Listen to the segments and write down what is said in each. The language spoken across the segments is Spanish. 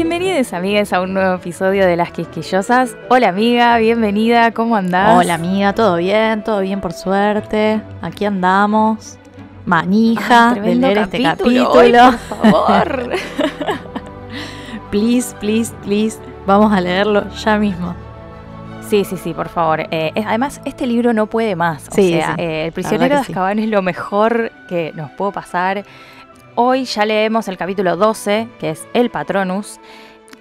Bienvenidos amigas a un nuevo episodio de Las Quisquillosas. Hola amiga, bienvenida, ¿cómo andás? Hola amiga, todo bien, todo bien por suerte. Aquí andamos. Manija Ay, de leer este capítulo. capítulo. Ay, por favor. please, please, please. Vamos a leerlo ya mismo. sí, sí, sí, por favor. Eh, es- además, este libro no puede más. O Sí, sea, sí. eh, El prisionero de sí. Azkaban es lo mejor que nos pudo pasar. Hoy ya leemos el capítulo 12, que es El Patronus.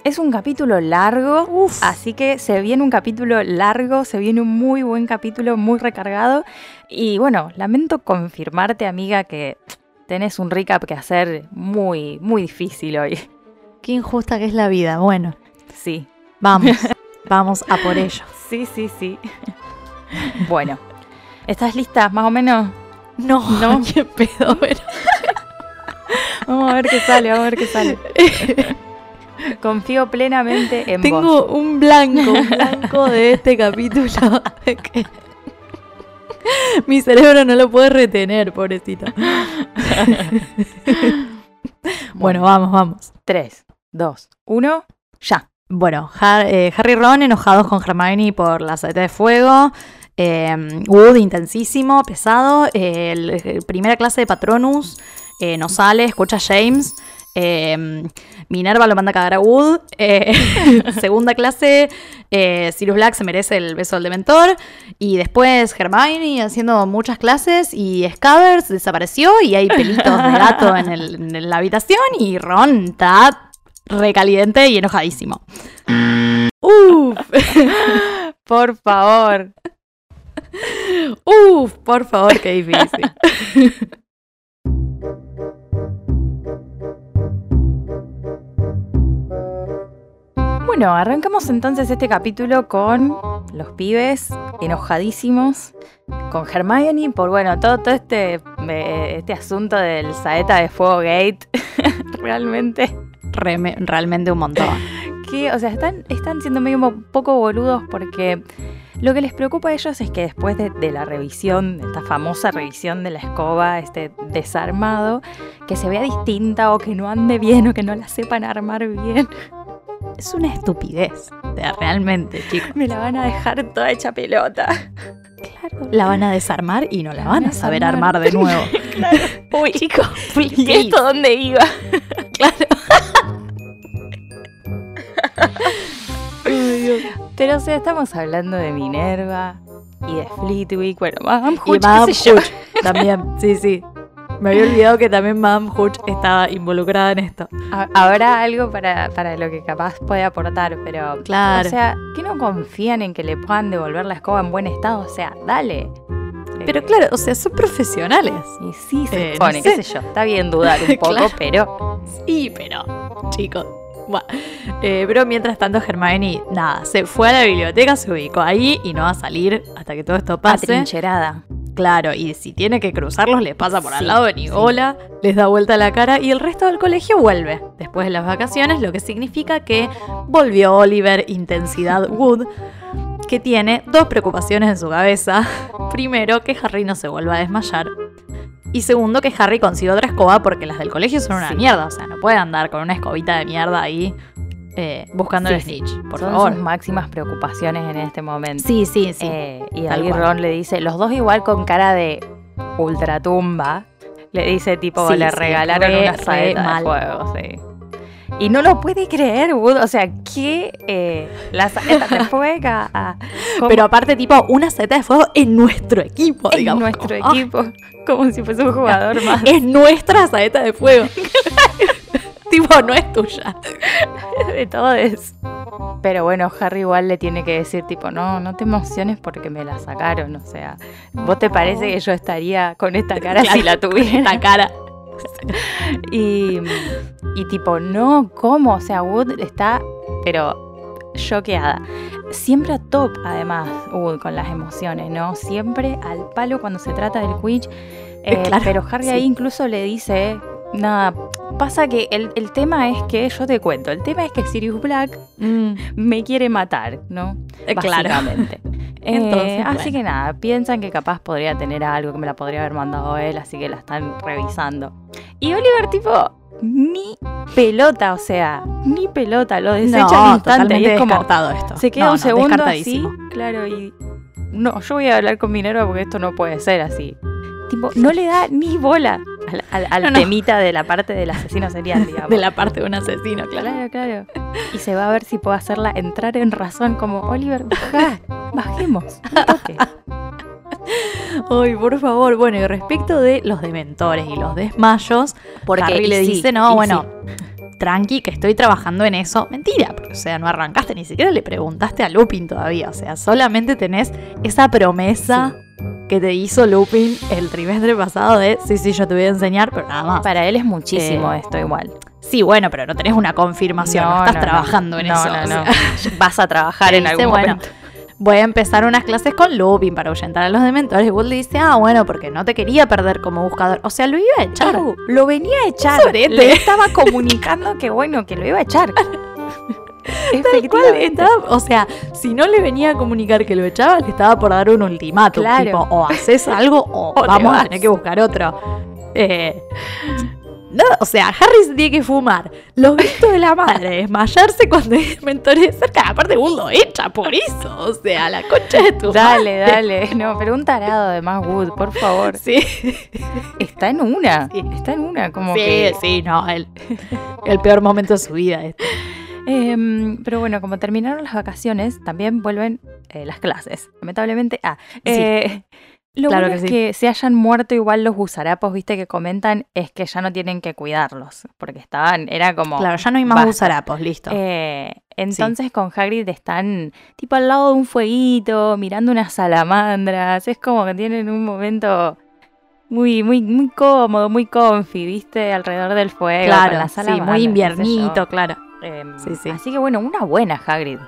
Es un capítulo largo, Uf. así que se viene un capítulo largo, se viene un muy buen capítulo, muy recargado. Y bueno, lamento confirmarte, amiga, que tenés un recap que hacer muy, muy difícil hoy. Qué injusta que es la vida. Bueno, Sí, vamos. vamos a por ello. sí, sí, sí. Bueno, ¿estás lista más o menos? No, No. qué pedo, pero. Vamos a ver qué sale, vamos a ver qué sale. Confío plenamente en vos. Tengo un blanco, un blanco de este capítulo. que Mi cerebro no lo puede retener, pobrecito. bueno, vamos, vamos. 3, 2, 1, ya. Bueno, eh, Harry y Ron enojados con Hermione por la saeta de fuego. Eh, Wood intensísimo, pesado. Eh, el- el primera clase de Patronus eh, no sale, escucha a James. Eh, Minerva lo manda a cagar a Wood. Eh, segunda clase, eh, Sirius Black se merece el beso del Dementor. Y después Hermione haciendo muchas clases. Y Scabbers desapareció. Y hay pelitos de gato en, el- en la habitación. Y Ron está recaliente y enojadísimo. Uf, Por favor. uf, por favor, qué difícil. Bueno, arrancamos entonces este capítulo con los pibes enojadísimos, con Hermione por, bueno, todo, todo este, eh, este asunto del saeta de fuego gate. Realmente realmente un montón. que, o sea, están, están siendo medio un poco boludos porque lo que les preocupa a ellos es que después de, de la revisión, esta famosa revisión de la escoba, este desarmado, que se vea distinta o que no ande bien o que no la sepan armar bien, Es una estupidez. Realmente, chicos. me la van a dejar toda hecha pelota. Claro. La van a desarmar y no la van a saber desarmar. armar de nuevo. Claro. Uy, Chicos, ¿y please. esto dónde iba? Claro. Pero, o sea, estamos hablando de Minerva y de Fleetwick, bueno, Madame Y Hooch, qué Madame sé. Hooch también. Sí, sí. Me había olvidado que también Madame Hooch estaba involucrada en esto. Ha- Habrá algo para, para lo que capaz puede aportar, pero. Claro. O sea, que no confían en que le puedan devolver la escoba en buen estado. O sea, dale. Pero Eh, claro, o sea, son profesionales. Y sí se eh, no pone, qué sé. sé yo. Está bien dudar un poco, Claro. pero. Sí, pero, chicos. Buah. Eh, pero mientras tanto, Hermione, nada, se fue a la biblioteca, se ubicó ahí y no va a salir hasta que todo esto pase. Atrincherada. Claro, y si tiene que cruzarlos, les pasa por Sí, al lado de sí. Nigola, les da vuelta la cara y el resto del colegio vuelve después de las vacaciones, lo que significa que volvió Oliver Intensidad Wood, que tiene dos preocupaciones en su cabeza. Primero, que Harry no se vuelva a desmayar. Y segundo, que Harry consiga otra escoba porque las del colegio son una Sí. mierda. O sea, no puede andar con una escobita de mierda ahí eh, buscando el Sí, snitch, por Son favor. sus máximas preocupaciones en este momento. Sí, sí, sí. Eh, y ahí. Ron le dice, los dos igual con cara de ultratumba. Le dice tipo, Sí, le regalaron re, una saeta de fuego, sí. Y no lo puede creer, Wood. O sea, que eh, la saeta de fuego Pero aparte, tipo, una saeta de fuego en nuestro equipo, en digamos. nuestro como, ah, equipo. Como si fuese un jugador más. Es nuestra saeta de fuego. tipo, no es tuya. de todos. Pero bueno, Harry igual le tiene que decir tipo, no, no te emociones porque me la sacaron. O sea, ¿vos te parece que yo estaría con esta cara si la tuviera? La cara. Y, y tipo, no, ¿cómo? O sea, Wood está, pero choqueada. Siempre a top, además, Wood, con las emociones, ¿no? Siempre al palo cuando se trata del Quidditch. Eh, Claro, pero Harry sí. ahí incluso le dice, nada, pasa que el, el tema es que, yo te cuento, el tema es que Sirius Black Mm, me quiere matar, ¿no? eh, claro. Eh, así que nada, piensan que capaz podría tener algo que me la podría haber mandado él, así que la están revisando. Y Oliver, tipo, ni pelota, o sea, ni pelota, lo desecha no, al instante y totalmente es como descartado esto. se queda No, un no, segundo así, claro, y no, yo voy a hablar con Minerva porque esto no puede ser así. Tipo, no le da ni bola al, al- al No, no. temita de la parte del asesino serial, digamos. De la parte de un asesino, claro. Claro, claro. Y se va a ver si puede hacerla entrar en razón como, Oliver, bajá, bajemos, un toque. Ay, por favor. Bueno, y respecto de los dementores y los desmayos, Porque Harry le sí, dice, no, bueno, tranqui, que estoy trabajando en eso. Mentira, porque, o sea, no arrancaste, ni siquiera le preguntaste a Lupin todavía. O sea, solamente tenés esa promesa que te hizo Lupin el trimestre pasado de, sí, sí, yo te voy a enseñar, pero nada más. Para él es muchísimo Eh, esto igual. Sí, bueno, pero no tenés una confirmación, no, estás trabajando en eso. No, o no, sea. Vas a trabajar en algún bueno, momento. voy a empezar unas clases con Lupin para ahuyentar a los dementores. Y Wood le dice, ah, bueno, porque no te quería perder como buscador. O sea, lo iba a echar. Claro, lo venía a echar. Le estaba comunicando que bueno, que lo iba a echar. Tal cual estaba, o sea, si no le venía a comunicar que lo echaba, le estaba por dar un ultimátum. Claro. Tipo, o haces algo o, vamos a tener que buscar otro. Eh, no, o sea, Harry se tiene que fumar. Los gritos de la madre, desmayarse cuando hay mentores cerca. Aparte, Wood lo echa por eso. O sea, la concha de tu Dale, madre. dale. No, pero un tarado de más Wood, por favor. Sí, Está en una. Sí. Está en una, como sí, que. sí, no, el, el peor momento de su vida. Este. Em, pero bueno, como terminaron las vacaciones, también vuelven eh, las clases. Lamentablemente. Ah, Sí. eh, lo Claro bueno que es sí. que se hayan muerto igual los gusarapos, viste, que comentan, es que ya no tienen que cuidarlos. Porque estaban, era como. Claro, ya no hay más basta. gusarapos, listo. Eh, entonces con Hagrid están tipo al lado de un fueguito, mirando unas salamandras. Es como que tienen un momento muy, muy, muy cómodo, muy comfy, ¿viste? Alrededor del fuego. con claro, las sí, salamandras, muy qué sé inviernito, claro. Em, Sí, sí. Así que bueno, una buena Hagrid.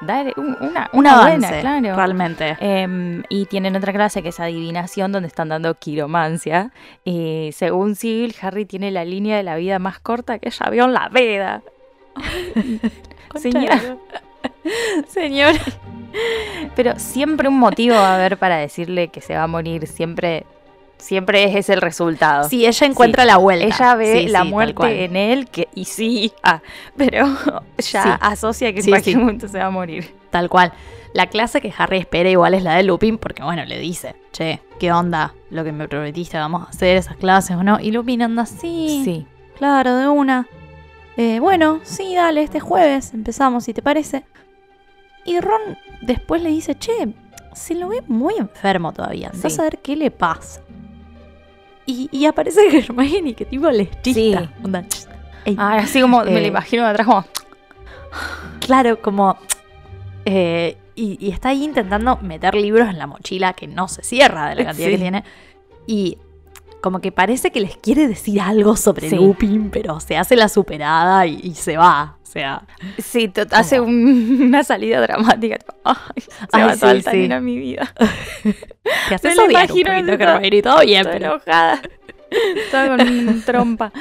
Dale, un- una, Un una avance, buena, claro. realmente. Em, y tienen otra clase que es adivinación, donde están dando quiromancia. Y según Sigil, Harry tiene la línea de la vida más corta que ella vio en la veda. Señora. Señora. Pero siempre un motivo va a haber para decirle que se va a morir. Siempre, siempre es el resultado. Sí, ella encuentra la vuelta. Ella ve Sí, la sí, muerte en él que, y sí, ah, pero ya Sí. asocia que en cualquier momento se va a morir. Tal cual. La clase que Harry espera igual es la de Lupin, porque bueno, le dice, che, ¿qué onda? Lo que me prometiste, vamos a hacer esas clases o no. Y Lupin anda así. Sí. Claro, de una. Eh, bueno, sí, dale, este jueves empezamos, si te parece. Y Ron después le dice, che, se lo ve muy enfermo todavía. Sí. a ver qué le pasa. Y, y aparece Hermione que tipo les chista. Sí. Onda. Ah, así como me Eh, lo imagino de atrás como... Claro, como... eh, y, y está ahí intentando meter libros en la mochila que no se cierra de la cantidad Sí. que tiene. Y como que parece que les quiere decir algo sobre Sí. Lupin, pero se hace la superada y, y se va. O sea, Sí, hace un- una salida dramática. Ay, se Ay, va sí, toda alta sí. nena mi vida. te haces lo odiar un imagino poquito, y todo bien, Estoy pero... enojada. Estaba con trompa.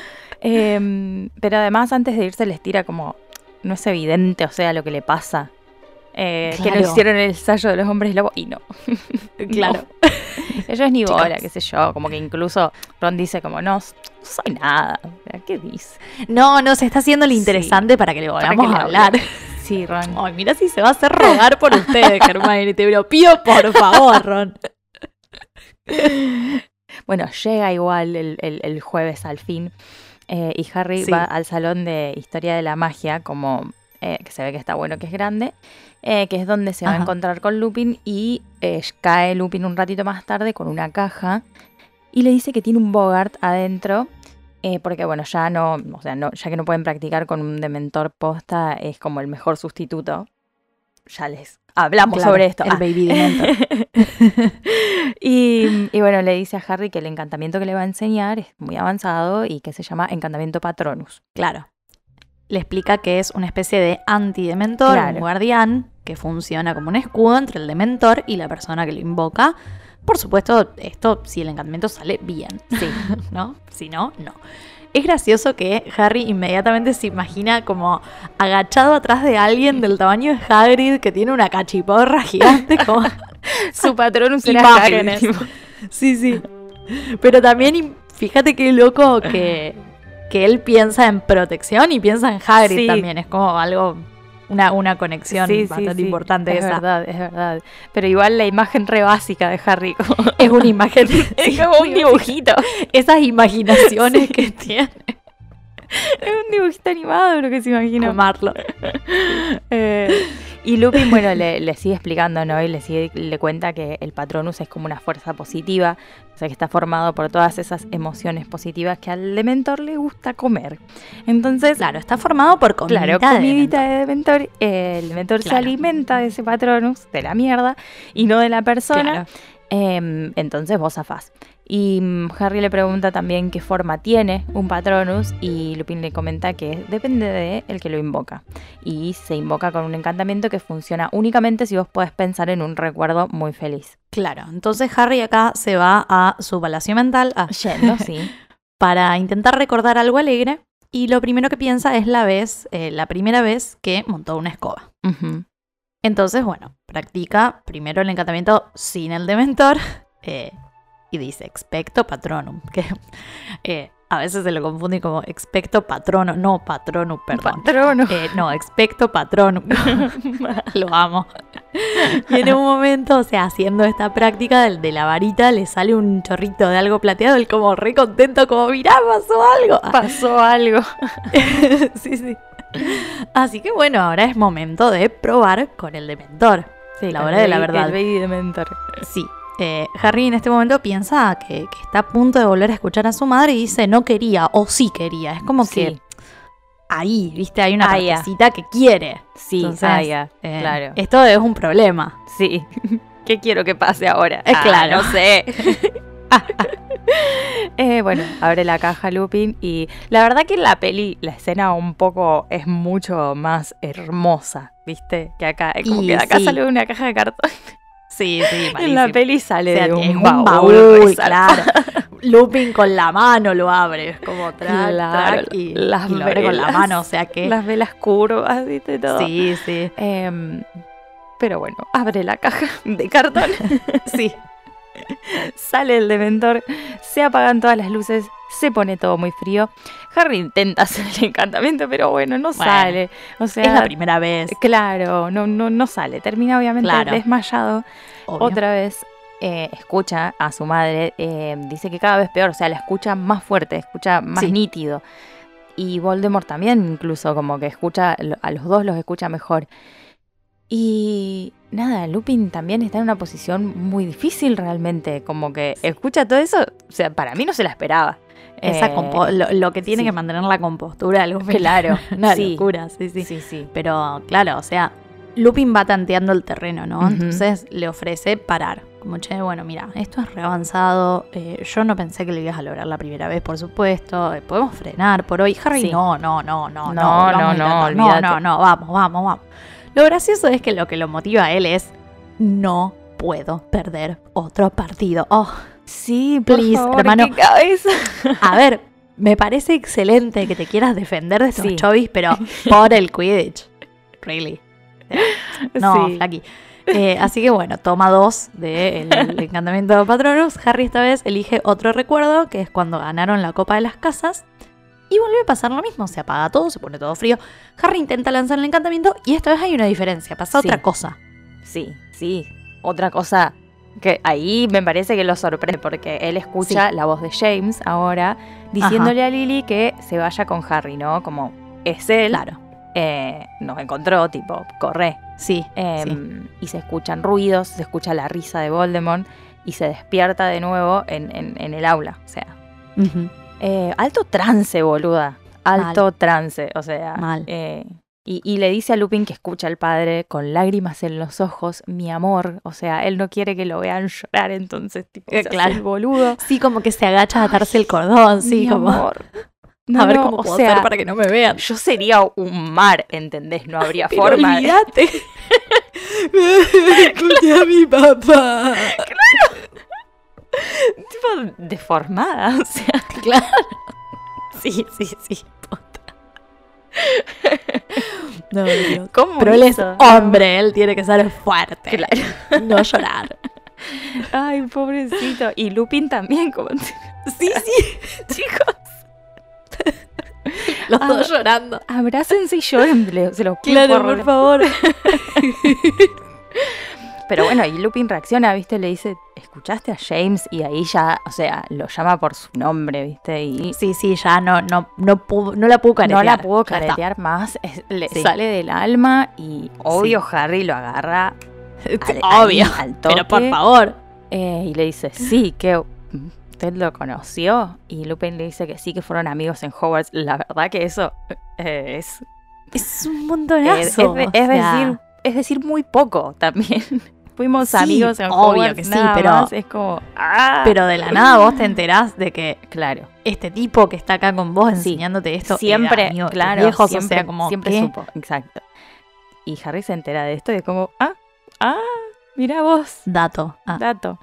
Em, pero además, antes de irse, les tira como. No es evidente, o sea, lo que le pasa. Eh, Que no hicieron el ensayo de los hombres lobo. Y no. Claro. Ellos ni Chicos. bola, qué sé yo. Como que incluso Ron dice, como, no, no soy nada. ¿Qué dice? No, no, se está haciendo lo Sí. interesante para que le volvamos a hablar. Sí, Ron. Ay, mira si se va a hacer rogar por ustedes, Hermione. Te lo pido, por favor, Ron. Bueno, llega igual el, el- el jueves al fin. eh, y Harry Sí. va al salón de historia de la magia, como eh, que se ve que está bueno, que es grande, eh, que es donde se va a encontrar con Lupin. Y eh, cae Lupin un ratito más tarde con una caja y le dice que tiene un Bogart adentro. porque bueno, ya no, o sea, no, ya que no pueden practicar con un dementor posta, es como el mejor sustituto. Ya les hablamos Claro, sobre esto. El Ah. baby dementor. y, y bueno, le dice a Harry que el encantamiento que le va a enseñar es muy avanzado y que se llama encantamiento Patronus. Claro. Le explica que es una especie de antidementor, Claro. un guardián, que funciona como un escudo entre el dementor y la persona que lo invoca. Por supuesto, esto si el encantamiento sale bien, Sí, ¿no? Si no, no. Es gracioso que Harry inmediatamente se imagina como agachado atrás de alguien del tamaño de Hagrid que tiene una cachiporra gigante como su era Imágenes. Hagrid. Sí, sí. Pero también fíjate qué loco que, que él piensa en protección y piensa en Hagrid Sí. también. Es como algo, una, una conexión Sí, bastante sí, importante Es esa. verdad, es verdad. Pero igual la imagen re básica de Harry. Es una imagen. es como un dibujito. Esas imaginaciones que tiene Es un dibujito animado lo que se imagina. Marlo. Eh, y Lupin, bueno, le, le sigue explicando, ¿no? Y le, sigue, le cuenta que el Patronus es como una fuerza positiva, o sea, que está formado por todas esas emociones positivas que al Dementor le gusta comer. Entonces, Claro, está formado por comidita claro, de comidita Dementor. de Dementor, eh, el Dementor se alimenta de ese Patronus, de la mierda, y no de la persona. Claro. Em, entonces vos zafás. Y mm, Harry le pregunta también qué forma tiene un Patronus y Lupin le comenta que depende de el que lo invoca. Y se invoca con un encantamiento que funciona únicamente si vos podés pensar en un recuerdo muy feliz. Claro, entonces Harry acá se va a su palacio mental a- Yendo, sí. para intentar recordar algo alegre y lo primero que piensa es la vez, eh, la primera vez que montó una escoba. Entonces, bueno, practica primero el encantamiento sin el dementor eh, y dice expecto patronum, que eh, a veces se lo confunde como expecto patrono, no patronum, perdón. Patronus. Eh, no, expecto patronum. Lo amo. Y en un momento, o sea, haciendo esta práctica del- de, la varita, le sale un chorrito de algo plateado, él como re contento, como, mirá, pasó algo. Pasó algo. sí, sí. Así que bueno, ahora es momento de probar con el dementor. Sí, La hora de la verdad. El baby Dementor. Sí. Eh, Harry en este momento piensa que, que está a punto de volver a escuchar a su madre y dice no quería o sí quería. Es como que ahí, viste, hay una Ah, ya. partecita que quiere. sí, Entonces, ah, Eh, claro. Esto es un problema. Sí. ¿Qué quiero que pase ahora? Eh, Ah, claro. No sé. Eh, bueno, abre la caja Lupin y la verdad que en la peli la escena un poco es mucho más hermosa, ¿viste? Que acá, eh, como Y que de acá sí. sale una caja de cartón. Sí, sí, En la peli sale O sea, de un baúl, baúl, claro. Lupin con la mano lo abre, es como track, Claro, track, y, las y lo abre con la mano, o sea que... Las velas curvas, ¿viste? Todo. Sí, sí, Em, pero bueno, abre la caja de cartón. sí. Sale el dementor, se apagan todas las luces, se pone todo muy frío. Harry intenta hacer el encantamiento, pero bueno, no Bueno, sale. O sea, Es la primera vez. claro, no, no, no sale. Termina obviamente Claro. desmayado. obvio. Otra vez eh, escucha a su madre, eh, dice que cada vez peor, o sea, la escucha más fuerte, escucha más Sí. nítido. Y Voldemort también incluso como que escucha, a los dos los escucha mejor. Y nada, Lupin también está en una posición muy difícil realmente, como que escucha todo eso, o sea, para mí no se la esperaba. Esa Eh, lo, lo que tiene sí. que mantener la compostura del Claro, Una sí. locura, sí, sí, Sí, sí. Pero claro, o sea, Lupin va tanteando el terreno, ¿no? Entonces le ofrece parar. Como, che, bueno, mira, esto es re avanzado. eh, yo no pensé que lo ibas a lograr la primera vez, por supuesto. eh, podemos frenar por hoy. Harry, Sí. no, no, no, no, no. No, no, no, no, no, no, vamos, vamos, vamos. Lo gracioso es que lo que lo motiva a él es, no puedo perder otro partido. Oh, Sí, por Please, favor, hermano. qué cabeza. a ver, me parece excelente que te quieras defender de estos Sí. chovis, pero por el Quidditch. Really. No, Sí. Eh, así que bueno, toma dos del encantamiento de Patronus. Harry esta vez elige otro recuerdo, que es cuando ganaron la Copa de las Casas. Y vuelve a pasar lo mismo, se apaga todo, se pone todo frío. Harry intenta lanzar el encantamiento y esta vez hay una diferencia, pasa Sí. otra cosa. Sí, sí. Otra cosa que ahí me parece que lo sorprende porque él escucha la voz de James ahora diciéndole a Lily que se vaya con Harry, ¿no? Como es él, Claro, eh, nos encontró, tipo, corre. sí. Eh, sí. Y se escuchan ruidos, se escucha la risa de Voldemort y se despierta de nuevo en, en- en el aula. O sea, eh, alto trance, boluda. Alto trance, o sea. Mal. Y, y le dice a Lupin que escucha al padre con lágrimas en los ojos, mi amor. O sea, él no quiere que lo vean llorar, entonces, tipo, Eh, se hace claro. el boludo. Sí, como que se agacha a atarse el cordón, sí, Mi como amor. a No, ver no, cómo o puedo sea, hacer para que no me vean. Yo sería un mar, ¿entendés? No habría Pero forma. olvídate. Escuché a mi papá. tipo deformada, o sea. Claro. Sí, sí, sí. No, Dios. ¿Cómo Pero él es hizo? hombre, él tiene que ser fuerte. Claro. No llorar. Ay, pobrecito. Y Lupin también, como Sí, sí. chicos. Los Ah. dos llorando. Abrácense y lloren, le- se los Claro, por favor. Pero bueno, y Lupin reacciona, ¿viste? Le dice, ¿escuchaste a James? Y ahí ya, o sea, lo llama por su nombre, ¿viste? Y Sí, sí, ya no, no, no, pudo- no la pudo caretear. no la pudo caretear más, es- le Sí. sale del alma y obvio Harry lo agarra al- Obvio. ahí, al toque, Pero por favor. eh, y le dice, sí, que usted lo conoció. Y Lupin le dice que sí, que fueron amigos en Hogwarts. La verdad que eso eh, es, Es un montonazo. es- o es decir, es decir muy poco también. Fuimos Sí, amigos en obvio Hogwarts, que sí, nada pero- más, es como, ah. Pero de la nada vos te enterás de que claro. este tipo que está acá con vos Sí. enseñándote esto siempre, era amigo claro, viejos, siempre, o sea, como siempre ¿qué? supo, exacto. Y Harry se entera de esto y es como, ah, ah, mira vos, dato. Ah, dato.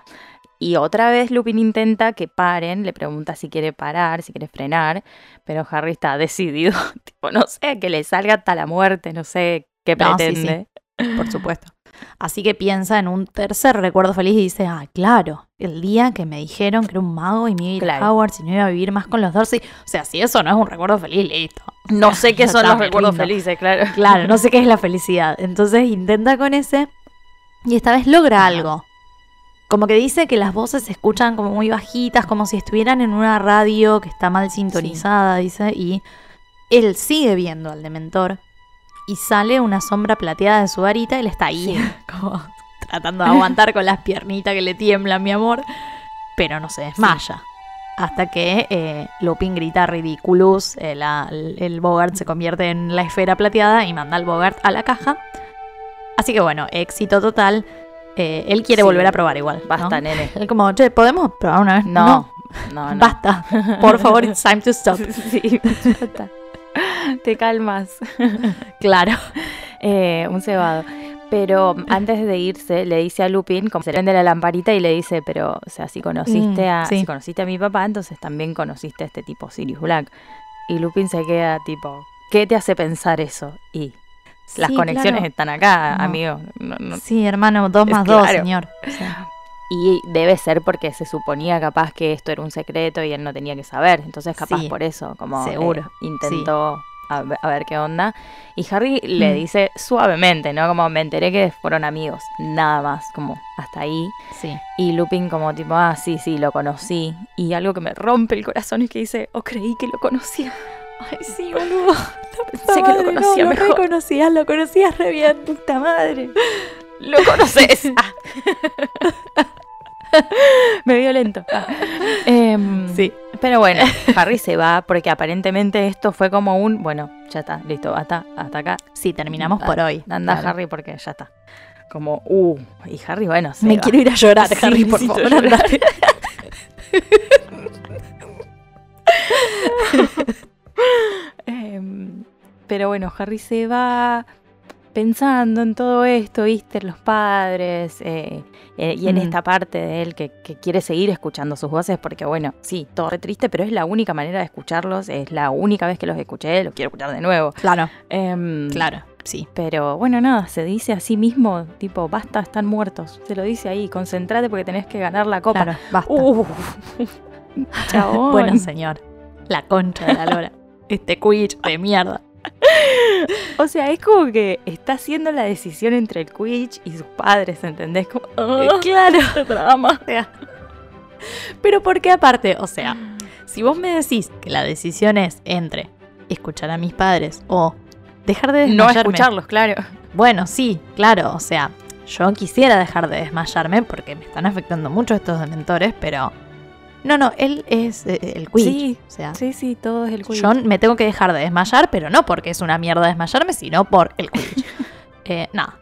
Y otra vez Lupin intenta que paren, le pregunta si quiere parar, si quiere frenar, pero Harry está decidido, tipo, no sé, que le salga hasta la muerte, no sé qué No, sí, pretende. por supuesto. Así que piensa en un tercer recuerdo feliz y dice, ah, claro, el día que me dijeron que era un mago y me iba a ir Claro. a Hogwarts y no iba a vivir más con los Dursley. O sea, si eso no es un recuerdo feliz, listo. No sé qué son los recuerdos lindo. felices, claro. Claro, no sé qué es la felicidad. Entonces intenta con ese y esta vez logra algo. Como que dice que las voces se escuchan como muy bajitas, como si estuvieran en una radio que está mal sintonizada, dice, y él sigue viendo al dementor y sale una sombra plateada de su varita y él está ahí, como tratando de aguantar con las piernitas que le tiemblan, mi amor, pero no se desmaya. Hasta que eh, Lupin grita Ridiculous, eh, el, el Bogart se convierte en la esfera plateada y manda al Bogart a la caja. Así que bueno, éxito total. Eh, él quiere Sí. volver a probar igual. ¿no? Basta, nene. Él como, che, ¿podemos probar una vez? No, no, no. Basta. Por favor, it's time to stop. Sí, basta. Te calmas. Claro. Eh, un cebado. Pero antes de irse, le dice a Lupin, como se le prende la lamparita y le dice, pero, o sea, si conociste Mm, a, sí. si conociste a mi papá, entonces también conociste a este tipo, Sirius Black. Y Lupin se queda tipo, ¿qué te hace pensar eso? Y las Sí, conexiones claro. están acá, No. amigo. No- no- Sí, hermano, dos más dos, señor. O sea, Y debe ser porque se suponía capaz que esto era un secreto y él no tenía que saber. Entonces capaz Sí, por eso, como eh, seguro, intentó a, ver, a ver qué onda. Y Harry le Mm. dice suavemente, ¿no? Como me enteré que fueron amigos. Nada más, como hasta ahí. sí. Y Lupin como tipo, ah, sí, sí, lo conocí. Y algo que me rompe el corazón es que dice, oh, creí que lo conocía. Ay, sí, boludo. Sé que lo conocía no, mejor. Lo reconocías, lo conocías re bien. Puta madre. Lo conoces. Me violento. Ah. Em, Sí. Pero bueno, Harry se va porque aparentemente esto fue como un, bueno, ya está, listo, hasta, hasta acá. Sí, terminamos por hoy. Anda Claro. Harry porque ya está. Como, uh, y Harry, bueno, se Me va. quiero ir a llorar, Sí, Harry, por favor, andate. Em, pero bueno, Harry se va pensando en todo esto, viste, los padres, eh, eh, y en Mm. esta parte de él que, que quiere seguir escuchando sus voces, porque bueno, sí, todo re triste, pero es la única manera de escucharlos, es la única vez que los escuché, los quiero escuchar de nuevo. Claro, Em, claro, sí. Pero bueno, nada, se dice a sí mismo, tipo, basta, están muertos. Se lo dice ahí, concentrate porque tenés que ganar la copa. Claro, basta. Uh, chabón. bueno, señor. La concha de la lora. Este Quidditch de mierda. O sea, es como que está haciendo la decisión entre el Quidditch y sus padres, ¿entendés? Como, Eh, ah, claro. este drama. Pero porque aparte, o sea, si vos me decís que la decisión es entre escuchar a mis padres o dejar de No desmayarme. escucharlos, claro. Bueno, sí, claro, o sea, yo quisiera dejar de desmayarme porque me están afectando mucho estos dementores, pero no, no, él es eh, el Quidditch. Sí, o sea, Sí, sí, todo es el Quidditch. yo me tengo que dejar de desmayar, pero no porque es una mierda desmayarme, sino por el Quidditch. eh, nada.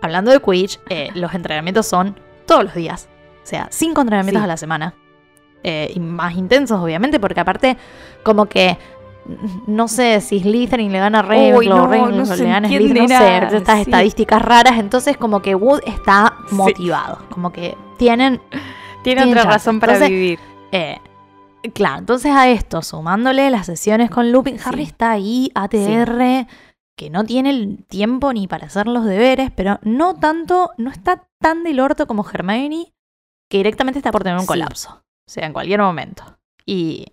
Hablando de Quidditch, eh, los entrenamientos son todos los días. O sea, cinco entrenamientos Sí. a la semana. Y más intensos, obviamente, porque aparte, como que. No sé si Slytherin le gana Ravenclaw, Uy, no, Ravenclaw no se le gana Slytherin, no sé, estas sí. estadísticas raras. Entonces, como que Wood está Sí. motivado. Como que tienen Tiene otra razón para Entonces, vivir. eh, claro, entonces a esto, sumándole las sesiones con Lupin, Sí. Harry está ahí, ATR, que no tiene el tiempo ni para hacer los deberes, pero no tanto, no está tan del orto como Hermione, que directamente está por tener un Sí. colapso. O sea, en cualquier momento. Y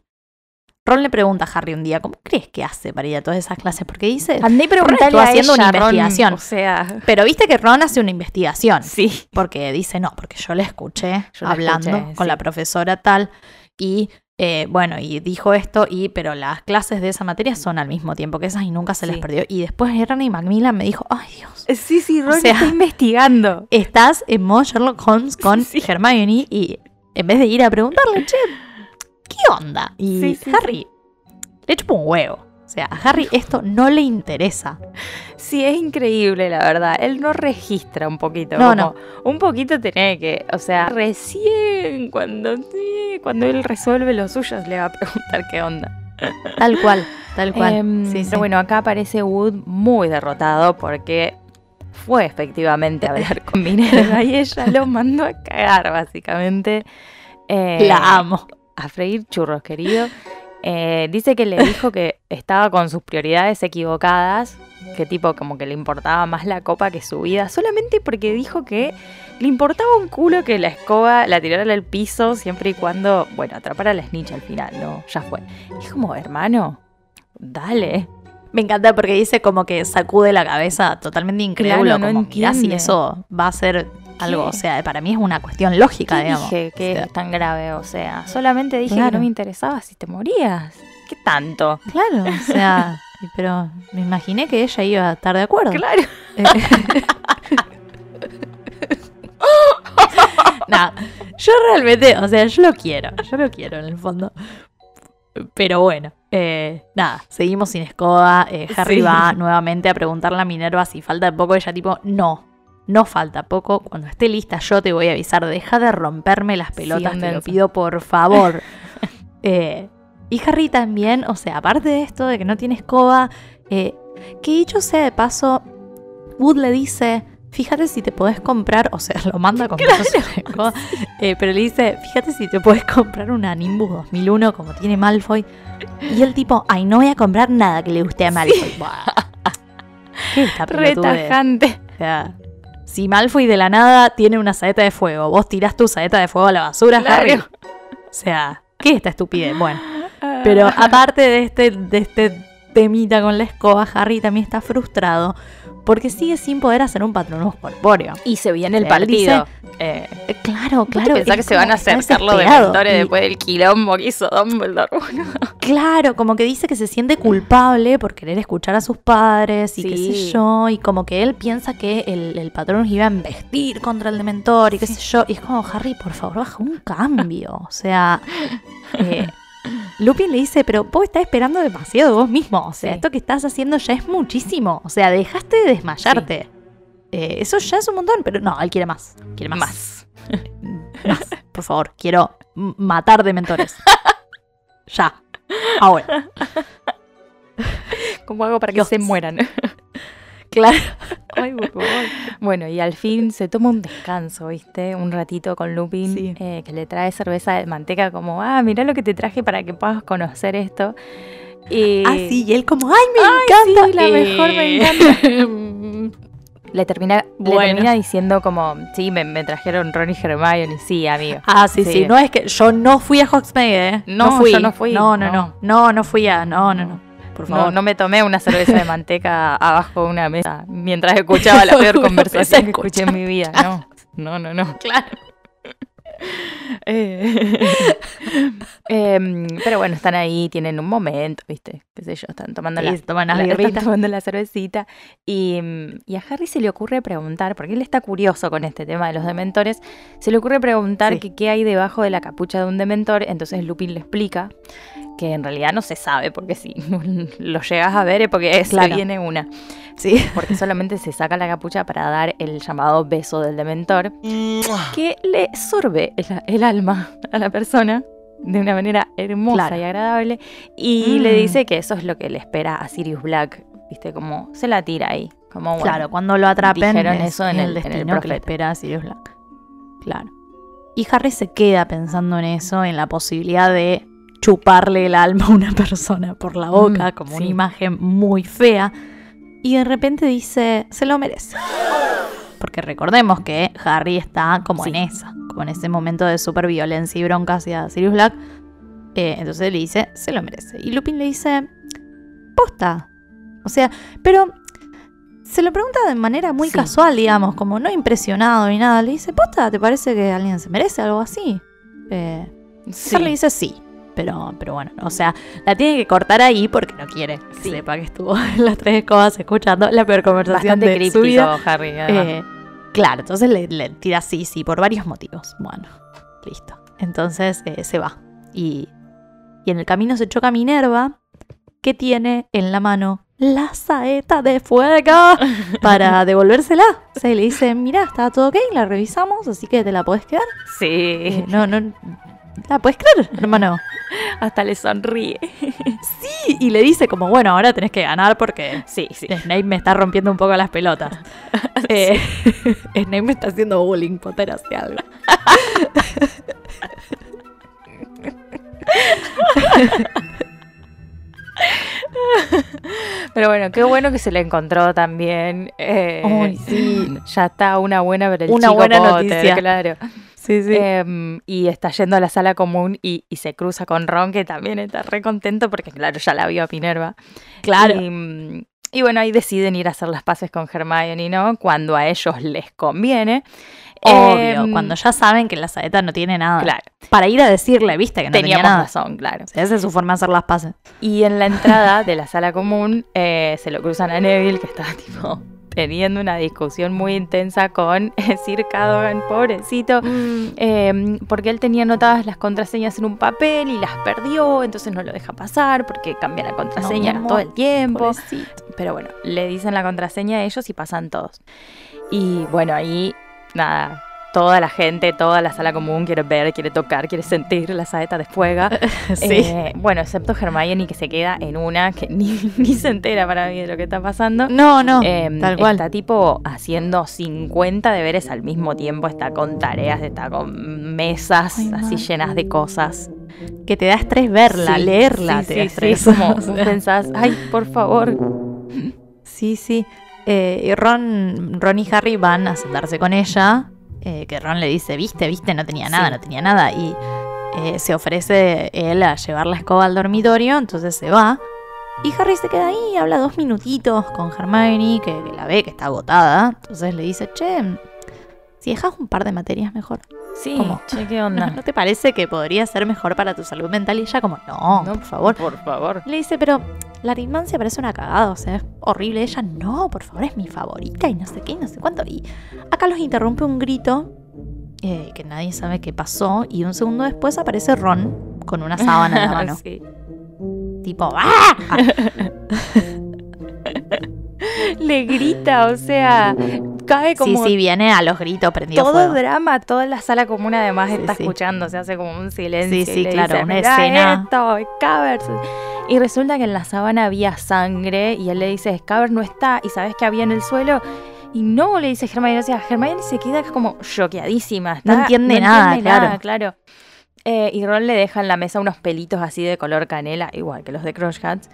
Ron le pregunta a Harry un día, ¿cómo crees que hace para ir a todas esas clases? Porque dice, Andé a haciendo ella, una Ron, investigación. o sea, Pero viste que Ron hace una investigación. sí. Porque dice, no, porque yo le escuché Yo la hablando escuché, con sí. la profesora tal. Y eh, bueno, y dijo esto, y pero las clases de esa materia son al mismo tiempo que esas y nunca se les perdió. Y después Ernie Macmillan me dijo, ay Dios, Sí, sí, Ron O sea- está investigando. estás en modo Sherlock Holmes con Sí. Hermione y en vez de ir a preguntarle, che, ¿qué onda? Y Sí, sí, Harry le chupa un huevo. O sea, a Harry esto no le interesa. Sí, es increíble, la verdad. Él no registra un poquito. No, como no. Un poquito tiene que, o sea, recién cuando, cuando él resuelve lo suyo, le va a preguntar qué onda. Tal cual, tal cual. Em, Sí, sí. Pero bueno, acá aparece Wood muy derrotado porque fue efectivamente a hablar con Minerva y ella lo mandó a cagar, básicamente. Eh, la amo. A freír churros, querido. Eh, dice que le dijo que estaba con sus prioridades equivocadas, que tipo como que le importaba más la copa que su vida, solamente porque dijo que le importaba un culo que la escoba la tirara al piso siempre y cuando, bueno, atrapara a la snitch al final, no, ya fue. Y es como, hermano, dale. Me encanta porque dice como que sacude la cabeza totalmente incrédulo, Claro, no como mirá si eso va a ser algo, o sea, para mí es una cuestión lógica, ¿Qué digamos. dije que O sea, es tan grave? O sea, solamente dije que Claro. no me interesaba si te morías. ¿Qué tanto? Claro, o sea, pero me imaginé que ella iba a estar de acuerdo. Claro. Eh, Nada, yo realmente, o sea, yo lo quiero, yo lo quiero en el fondo. Pero bueno, eh, nada, seguimos sin escoba. eh, Harry Sí. va nuevamente a preguntarle a Minerva si falta poco. Ella tipo, no, no falta poco. Cuando esté lista yo te voy a avisar. Deja de romperme las pelotas, te lo pido por favor. Eh, y Harry también, o sea, aparte de esto de que no tiene escoba, eh, que dicho sea de paso, Wood le dice, fíjate si te podés comprar, o sea, lo manda a comprar eh, pero le dice, fíjate si te podés comprar una Nimbus 2001 como tiene Malfoy. Y el tipo, ay, no voy a comprar nada que le guste a Malfoy. Buah. ¿Qué? Retajante. O sea, si Malfoy de la nada tiene una saeta de fuego, vos tirás tu saeta de fuego a la basura, Claro. Harry. O sea, ¿qué es esta estupidez? Bueno, pero aparte de este, de este temita con la escoba, Harry también está frustrado porque sigue sin poder hacer un patronus corpóreo. Y se viene el Él partido. Eh, Eh, claro, ¿Vos claro. es que se van a acercar los dementores Y- después del quilombo que hizo Dumbledore? Claro, como que dice que se siente culpable por querer escuchar a sus padres y qué sé yo, y como que él piensa que el, el patrón iba a embestir contra el dementor y qué sé yo, y es como, Harry, por favor, baja un cambio. O sea, eh, Lupin le dice, pero vos estás esperando demasiado vos mismo, o sea, Sí. esto que estás haciendo ya es muchísimo, o sea, dejaste de desmayarte. Eh, eso ya es un montón, pero no, él quiere más, quiere más. Más. Más, por favor, quiero matar dementores. ya. Ahora. ¿Cómo hago para que Dios. se mueran? Claro. Ay, por favor. Bueno, y al fin se toma un descanso, ¿viste? Un ratito con Lupin, Sí. eh, que le trae cerveza de manteca, como, ah, mirá lo que te traje para que puedas conocer esto. Y Ah, sí, y él como, ¡ay, me Ay, encanta! sí, la mejor, me encanta. le termina, le termina diciendo como, sí, me, me trajeron Ron y Hermione, sí, amigo. ah, sí, sí, Sí. No es que yo no fui a Hogsmeade, ¿eh? No, yo no fui. No, no, no. No. No, no fui a. No, no, no. Por No, favor. no me tomé una cerveza de manteca abajo de una mesa mientras escuchaba la peor conversación que escuché en mi vida. No, no, no, no. Claro. Eh, em, pero bueno, están ahí, tienen un momento, ¿viste? Qué sé yo, están tomando la, toman la- están tomando la cervecita. Y, mm, y a Harry se le ocurre preguntar, porque él está curioso con este tema de los dementores, se le ocurre preguntar Sí. que qué hay debajo de la capucha de un dementor. Entonces Lupin le explica que en realidad no se sabe, porque si lo llegas a ver es porque se Claro. viene una. Sí. Porque solamente se saca la capucha para dar el llamado beso del dementor, que le sorbe el, el alma a la persona de una manera hermosa Claro. y agradable. Y Mm. le dice que eso es lo que le espera a Sirius Black. Viste, como se la tira ahí. Como bueno, Claro, cuando lo atrapen dijeron es eso en el, el- en el destino que le espera a Sirius Black. Claro. Y Harry se queda pensando en eso, en la posibilidad de chuparle el alma a una persona por la boca, Mm, como sí. una imagen muy fea. Y de repente dice, se lo merece. Porque recordemos que Harry está como Sí. en esa, como en ese momento de super violencia y bronca hacia Sirius Black. Eh, entonces le dice, se lo merece. Y Lupin le dice, posta. O sea, pero se lo pregunta de manera muy Sí. casual, digamos, como no impresionado ni nada. Le dice, posta, ¿te parece que alguien se merece algo así? Eh, Sí. Le dice sí. Pero, pero bueno, o sea, la tiene que cortar ahí porque no quiere que Sí. sepa que estuvo en las tres escobas escuchando la peor conversación Bastante de su críptico, vida. Harry. Claro, entonces le, le tira sí, sí, por varios motivos. Bueno, listo. Entonces eh, se va. Y, y en el camino se choca Minerva, que tiene en la mano la saeta de fuego para devolvérsela. O sea, y le dice, mira, está todo ok, la revisamos, así que te la podés quedar. sí. Eh, no, no, ¿la puedes creer, hermano? Hasta le sonríe. Sí, y le dice como, bueno, ahora tenés que ganar porque Sí, sí. Snape me está rompiendo un poco las pelotas. Eh, Snape me está haciendo bullying, Potter hace algo. Pero bueno, qué bueno que se le encontró también. eh, sí. Ya está una buena para el Una chico buena Potter, noticia. claro. Sí, sí. Em, y está yendo a la sala común y, y se cruza con Ron, que también está re contento porque, claro, ya la vio a Minerva. claro. Y, y bueno, ahí deciden ir a hacer las paces con Hermione, ¿no? Cuando a ellos les conviene. Obvio, Em, cuando ya saben que la saeta no tiene nada. Claro, Para ir a decirle, viste, que no tenía teníamos nada. razón, claro. O sea, esa es su forma de hacer las paces. Y en la entrada de la sala común eh, se lo cruzan a Neville, que está tipo teniendo una discusión muy intensa con Sir Cadogan, pobrecito. eh, porque él tenía anotadas las contraseñas en un papel y las perdió, entonces no lo deja pasar porque cambia la contraseña No, todo el tiempo. Pobrecito. Pero bueno, le dicen la contraseña a ellos y pasan todos. Y bueno, ahí nada, toda la gente, toda la sala común quiere ver, quiere tocar, quiere sentir la saeta de fuego. sí. Eh, bueno, excepto Hermione que se queda en una que ni, ni se entera para mí de lo que está pasando. no, no. Em, tal cual. Está tipo haciendo 50 deberes al mismo tiempo, está con tareas, está con mesas Ay, así llenas de cosas. Que te da estrés verla, Sí, leerla. sí, te sí, da estrés. como pensás, ay, por favor. Sí, sí. Eh, y Ron, Ron y Harry van a sentarse con ella. Eh, que Ron le dice, viste, viste, no tenía nada, Sí. no tenía nada. Y eh, se ofrece él a llevar la escoba al dormitorio, entonces se va. Y Harry se queda ahí, habla dos minutitos con Hermione, que, que la ve que está agotada. Entonces le dice, che, si dejas un par de materias mejor. Sí, ¿Cómo? che, ¿qué ¿No, onda? ¿No te parece que podría ser mejor para tu salud mental? Y ella como, no, por favor. Por favor. Le dice, pero la rimancia parece una cagada, o sea, es horrible. Ella, no, por favor, es mi favorita y no sé qué, y no sé cuánto. Y acá los interrumpe un grito eh, que nadie sabe qué pasó. Y un segundo después aparece Ron con una sábana en la mano. Sí. Tipo, ¡ah! Le grita, o sea, cae Sí, como sí, viene a los gritos prendido todo fuego. drama, toda la sala común además Sí, está sí. escuchando, se hace como un silencio. Sí, sí, claro, dice, una "Mirá escena". Esto, Scabbers. Y resulta que en la sábana había sangre y él le dice, Scabbers no está, y sabes que había en el suelo. Y no, le dice Hermione, o sea, Hermione se queda como choqueadísima. está- No entiende nada, claro. claro. Eh, y Ron le deja en la mesa unos pelitos así de color canela, igual que los de Crush Hats.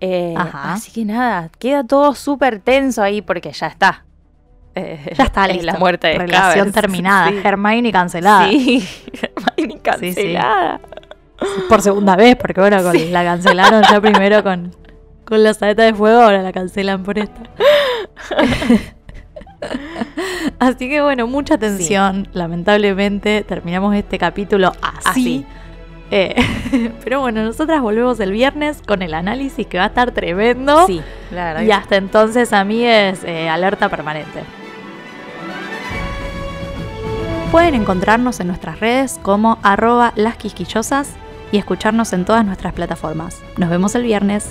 Eh. Así que nada, queda todo súper tenso ahí porque ya está. Eh, Ya está listo. la muerte de Relación Scabbers. terminada. Sí. Hermione cancelada. Sí, Hermione cancelada. Por segunda vez, porque bueno, con- la cancelaron ya primero con, con la saeta de fuego, ahora la cancelan por esto. Así que bueno, mucha tensión. Lamentablemente terminamos este capítulo así. Así. Eh, pero bueno, nosotras volvemos el viernes con el análisis que va a estar tremendo. Sí, la verdad. Y hasta entonces, amigues, eh, alerta permanente. Pueden encontrarnos en nuestras redes como arroba las quisquillosas y escucharnos en todas nuestras plataformas. Nos vemos el viernes.